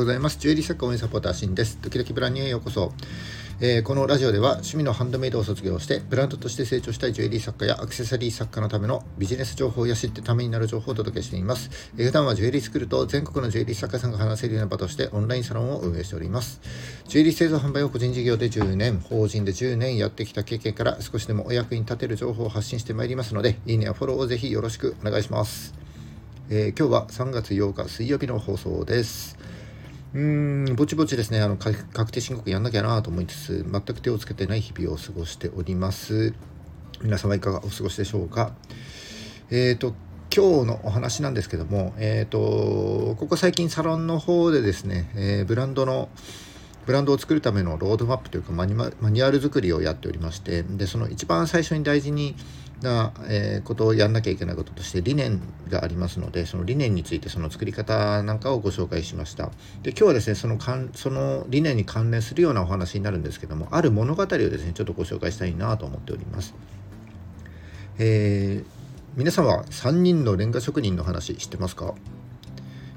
ございます。ジュエリー作家応援サポーターシンです。時々ブランニューへようこそ。えー、このラジオでは趣味のハンドメイドを卒業してブランドとして成長したいジュエリー作家やアクセサリー作家のためのビジネス情報や知ってためになる情報をお届けしています。えー、普段はジュエリースクールと全国のジュエリー作家さんが話せるような場としてオンラインサロンを運営しております。ジュエリー製造販売を個人事業で10年、法人で10年やってきた経験から少しでもお役に立てる情報を発信してまいりますので、いいねやフォローをぜひよろしくお願いします。えー、今日は3月8日水曜日の放送です。うーん、ぼちぼちですね、あの確定申告やんなきゃなと思いつつ、全く手をつけてない日々を過ごしております。皆様いかがお過ごしでしょうか？えっ、ー、と、今日のお話なんですけども、えっ、ー、と、ここ最近サロンの方でですね、えー、ブランドの、ブランドを作るためのロードマップというかマニュアル作りをやっておりましてでその一番最初に大事にな、え、ことをやんなきゃいけないこととして理念がありますのでその理念についてその作り方なんかをご紹介しました。で今日はですねそのかんその理念に関連するようなお話になるんですけどもある物語をですねちょっとご紹介したいなと思っております。えー、皆さんは3人のレンガ職人の話知ってますか？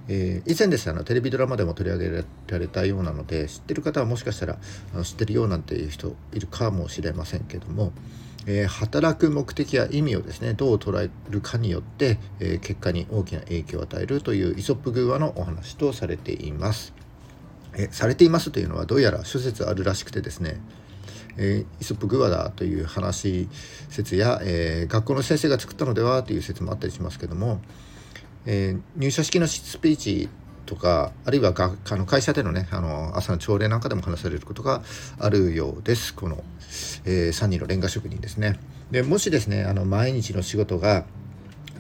えー、以前ですねあのテレビドラマでも取り上げられたようなので知ってる方はもしかしたらあの知ってるようなんていう人いるかもしれませんけども、えー、働く目的や意味をですねどう捉えるかによって、えー、結果に大きな影響を与えるというイソップ寓話のお話とされています。えされていますというのはどうやら諸説あるらしくてですねえー、イソップグワだという話説や、えー、学校の先生が作ったのではという説もあったりしますけども、えー、入社式のスピーチとかあるいはがあの会社でのねあの朝の朝礼なんかでも話されることがあるようですこの、えー、3人のレンガ職人ですねでもしですねあの毎日の仕事が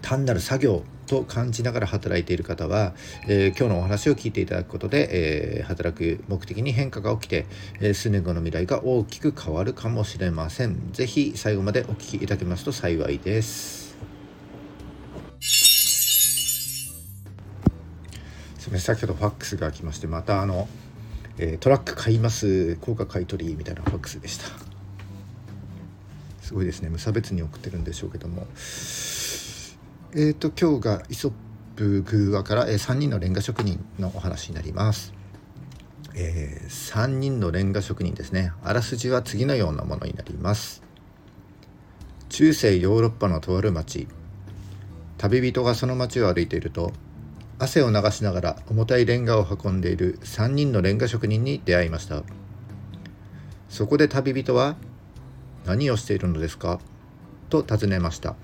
単なる作業と感じながら働いている方は、えー、今日のお話を聞いていただくことで、えー、働く目的に変化が起きて、えー、数年後の未来が大きく変わるかもしれません。是非最後までお聞きいただけますと幸いです。すみません先ほどファックスが来ましてまたあの、えー、トラック買います高価買い取りみたいなファックスでした。すごいですね。無差別に送ってるんでしょうけども。えっ、ー、と今日がイソップ寓話から、えー、3人のレンガ職人のお話になります。えー、3人のレンガ職人ですね。あらすじは次のようなものになります。中世ヨーロッパのとある町旅人がその町を歩いていると汗を流しながら重たいレンガを運んでいる3人のレンガ職人に出会いました。そこで旅人は「何をしているのですか?」と尋ねました。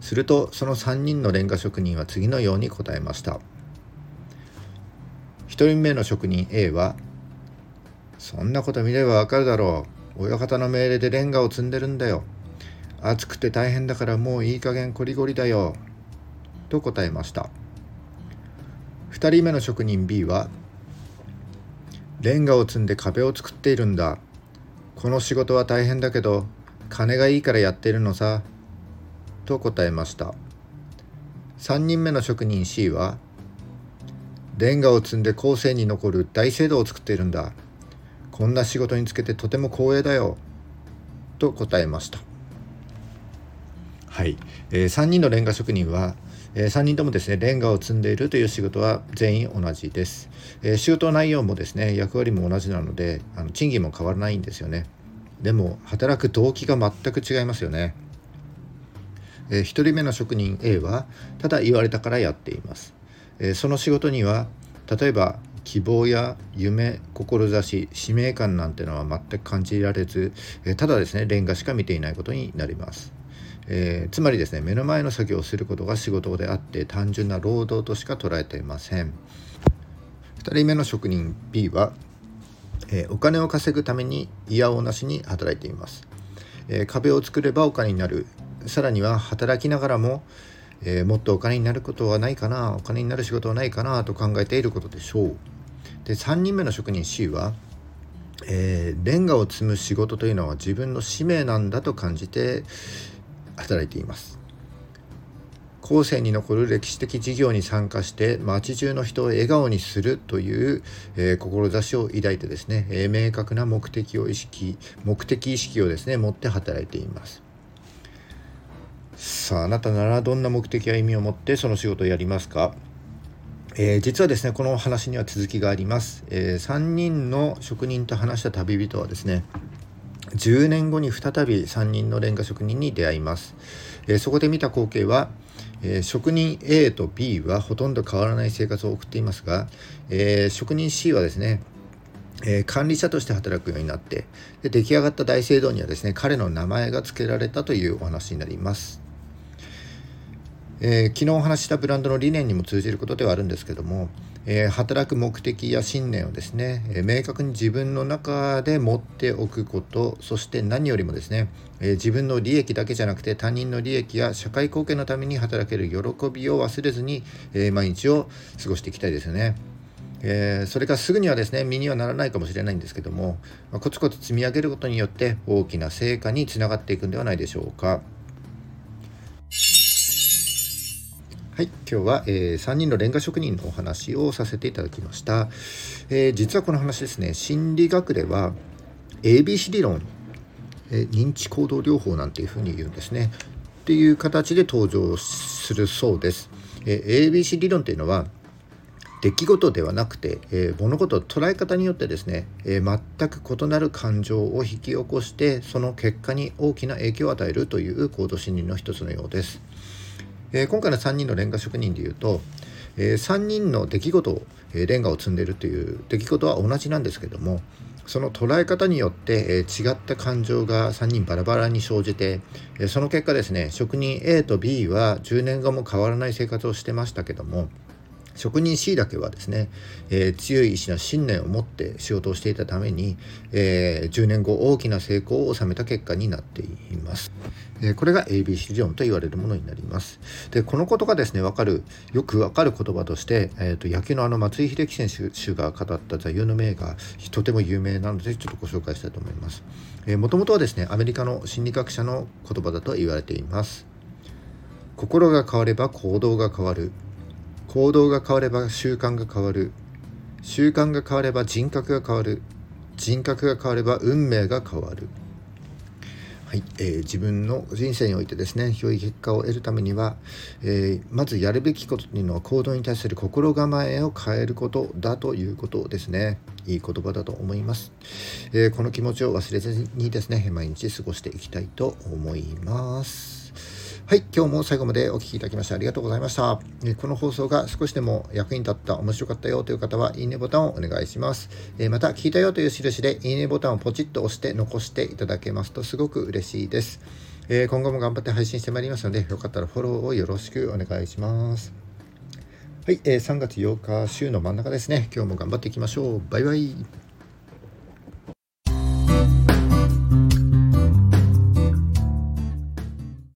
するとその3人のレンガ職人は次のように答えました。1人目の職人 A は「そんなこと見ればわかるだろう。親方の命令でレンガを積んでるんだよ。暑くて大変だからもういい加減こりごりだよ」と答えました。2人目の職人 B はレンガを積んで壁を作っているんだ。この仕事は大変だけど金がいいからやってるのさと答えました。3人目の職人 C はレンガを積んで後世に残る大聖堂を作っているんだ。こんな仕事につけてとても光栄だよ。と答えました。はい、えー、3人のレンガ職人はえー、3人ともですねレンガを積んでいるという仕事は全員同じです、えー、仕事内容もですね役割も同じなのであの賃金も変わらないんですよね。でも働く動機が全く違いますよね、えー、1人目の職人 A はただ言われたからやっています、えその仕事には例えば希望や夢志使命感なんてのは全く感じられず、ただですねレンガしか見ていないことになります。えー、つまりですね目の前の作業をすることが仕事であって単純な労働としか捉えていません。2人目の職人 B は、えー、お金を稼ぐために嫌おなしに働いています、えー、壁を作ればお金になる。さらには働きながらも、えもっとお金になることはないかなお金になる仕事はないかなと考えていることでしょう。で3人目の職人 C はえー、レンガを積む仕事というのは自分の使命なんだと感じて、働いています。後世に残る歴史的事業に参加して町中の人を笑顔にするという、えー、志を抱いてですね、えー、明確な目的を意識目的意識をですね持って働いています。さああなたならどんな目的や意味を持ってその仕事をやりますか？えー、実はですねこの話には続きがあります、えー、3人の職人と話した旅人はですね10年後に再び3人のレンガ職人に出会います、えー、そこで見た光景は、え職人 A と B はほとんど変わらない生活を送っていますが、え職人 C はですねえー、管理者として働くようになってで出来上がった大聖堂にはですね彼の名前が付けられたというお話になります。えー、昨日お話したブランドの理念にも通じることではあるんですけども、えー、働く目的や信念をですね、えー、明確に自分の中で持っておくことそして何よりもですね、え自分の利益だけじゃなくて他人の利益や社会貢献のために働ける喜びを忘れずに、え毎日を過ごしていきたいですよね。えー、それがすぐにはですね身にはならないかもしれないんですけども、まあ、コツコツ積み上げることによって大きな成果につながっていくんではないでしょうか。はい、今日は、えー、3人のレンガ職人のお話をさせていただきました、えー、実はこの話ですね心理学では ABC 理論、えー、認知行動療法なんていうふうに言うんですね。っていう形で登場するそうです、え ABC 理論っていうのは出来事ではなくて、え、物事を捉え方によってですね、え、全く異なる感情を引き起こしてその結果に大きな影響を与えるという行動心理の一つのようです。えー、今回の3人のレンガ職人でいうと、え3人の出来事を、えレンガを積んでるという出来事は同じなんですけどもその捉え方によって、え違った感情が3人バラバラに生じて、えその結果ですね職人 A と B は10年後も変わらない生活をしてましたけども職人 C だけはですね、えー、強い意志や信念を持って仕事をしていたために、えー、10年後大きな成功を収めた結果になっています。えー、これが ABC 理論と言われるものになります。で、このことがですね、わかる、よくわかる言葉として、えーと、野球のあの松井秀喜選手が語った座右の銘がとても有名なので、ちょっとご紹介したいと思います。もともとはですね、アメリカの心理学者の言葉だと言われています。心が変われば行動が変わる。行動が変われば習慣が変わる。習慣が変われば人格が変わる。人格が変われば運命が変わる。はいえー、自分の人生においてですね良い結果を得るためには、えー、まずやるべきことというのは行動に対する心構えを変えることだということですね。いい言葉だと思います、えー、この気持ちを忘れずにですね毎日過ごしていきたいと思います。はい、今日も最後までお聴きいただきましてありがとうございました。この放送が少しでも役に立った、面白かったよという方は、いいねボタンをお願いします。また、聞いたよという印で、いいねボタンをポチッと押して残していただけますとすごく嬉しいです。今後も頑張って配信してまいりますので、よかったらフォローをよろしくお願いします。はい、3月8日、週の真ん中ですね。今日も頑張っていきましょう。バイバイ。